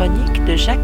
chronique de Jacques.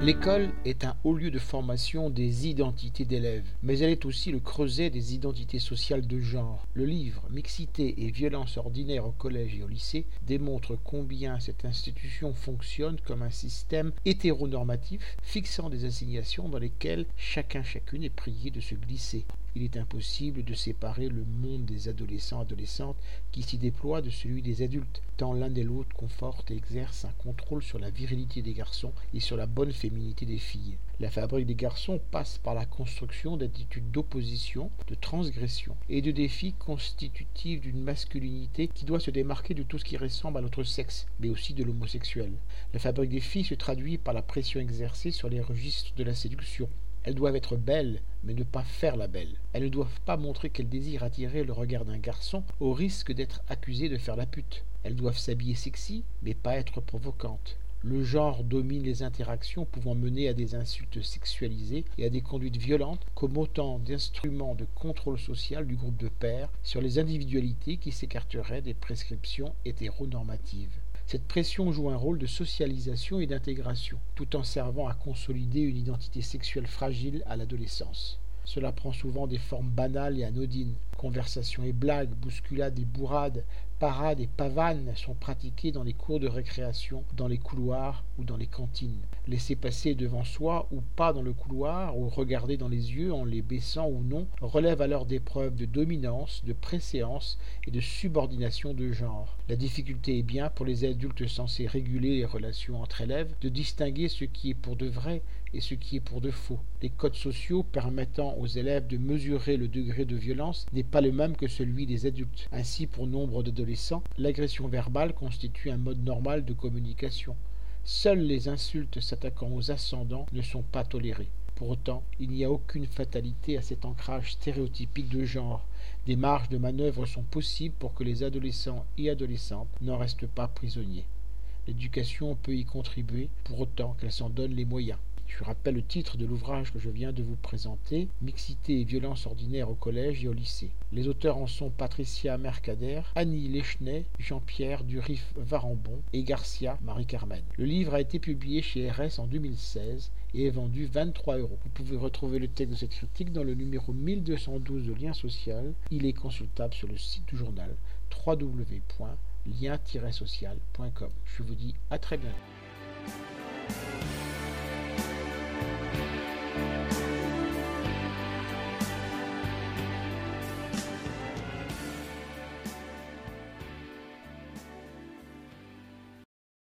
L'école est un haut lieu de formation des identités d'élèves, mais elle est aussi le creuset des identités sociales de genre. Le livre Mixité et violence ordinaire au collège et au lycée démontre combien cette institution fonctionne comme un système hétéronormatif fixant des assignations dans lesquelles chacun chacune est prié de se glisser. Il est impossible de séparer le monde des adolescents adolescentes qui s'y déploient de celui des adultes, tant l'un et l'autre confortent et exercent un contrôle sur la virilité des garçons et sur la bonne féminité des filles. La fabrique des garçons passe par la construction d'attitudes d'opposition, de transgression et de défis constitutifs d'une masculinité qui doit se démarquer de tout ce qui ressemble à notre sexe, mais aussi de l'homosexuel. La fabrique des filles se traduit par la pression exercée sur les registres de la séduction, elles doivent être belles, mais ne pas faire la belle. Elles ne doivent pas montrer qu'elles désirent attirer le regard d'un garçon au risque d'être accusées de faire la pute. Elles doivent s'habiller sexy, mais pas être provocantes. Le genre domine les interactions pouvant mener à des insultes sexualisées et à des conduites violentes comme autant d'instruments de contrôle social du groupe de pairs sur les individualités qui s'écarteraient des prescriptions hétéronormatives. Cette pression joue un rôle de socialisation et d'intégration, tout en servant à consolider une identité sexuelle fragile à l'adolescence. Cela prend souvent des formes banales et anodines. Conversations et blagues, bousculades et bourrades, parades et pavanes sont pratiquées dans les cours de récréation, dans les couloirs ou dans les cantines. Laisser passer devant soi ou pas dans le couloir, ou regarder dans les yeux en les baissant ou non, relève alors des preuves de dominance, de préséance et de subordination de genre. La difficulté est bien, pour les adultes censés réguler les relations entre élèves, de distinguer ce qui est pour de vrai et ce qui est pour de faux. Les codes sociaux permettant aux élèves de mesurer le degré de violence n'est pas le même que celui des adultes. Ainsi, pour nombre d'adolescents, l'agression verbale constitue un mode normal de communication. Seules les insultes s'attaquant aux ascendants ne sont pas tolérées. Pour autant, il n'y a aucune fatalité à cet ancrage stéréotypique de genre. Des marges de manœuvre sont possibles pour que les adolescents et adolescentes n'en restent pas prisonniers. L'éducation peut y contribuer, pour autant qu'elle s'en donne les moyens. Je rappelle le titre de l'ouvrage que je viens de vous présenter, Mixité et violence ordinaire au collège et au lycée. Les auteurs en sont Patricia Mercader, Annie Lechenet, Jean-Pierre Durif Varambon et Garcia Marie-Carmen. Le livre a été publié chez RS en 2016 et est vendu 23 euros. Vous pouvez retrouver le texte de cette critique dans le numéro 1212 de Lien Social. Il est consultable sur le site du journal www.lien-social.com. Je vous dis à très bientôt.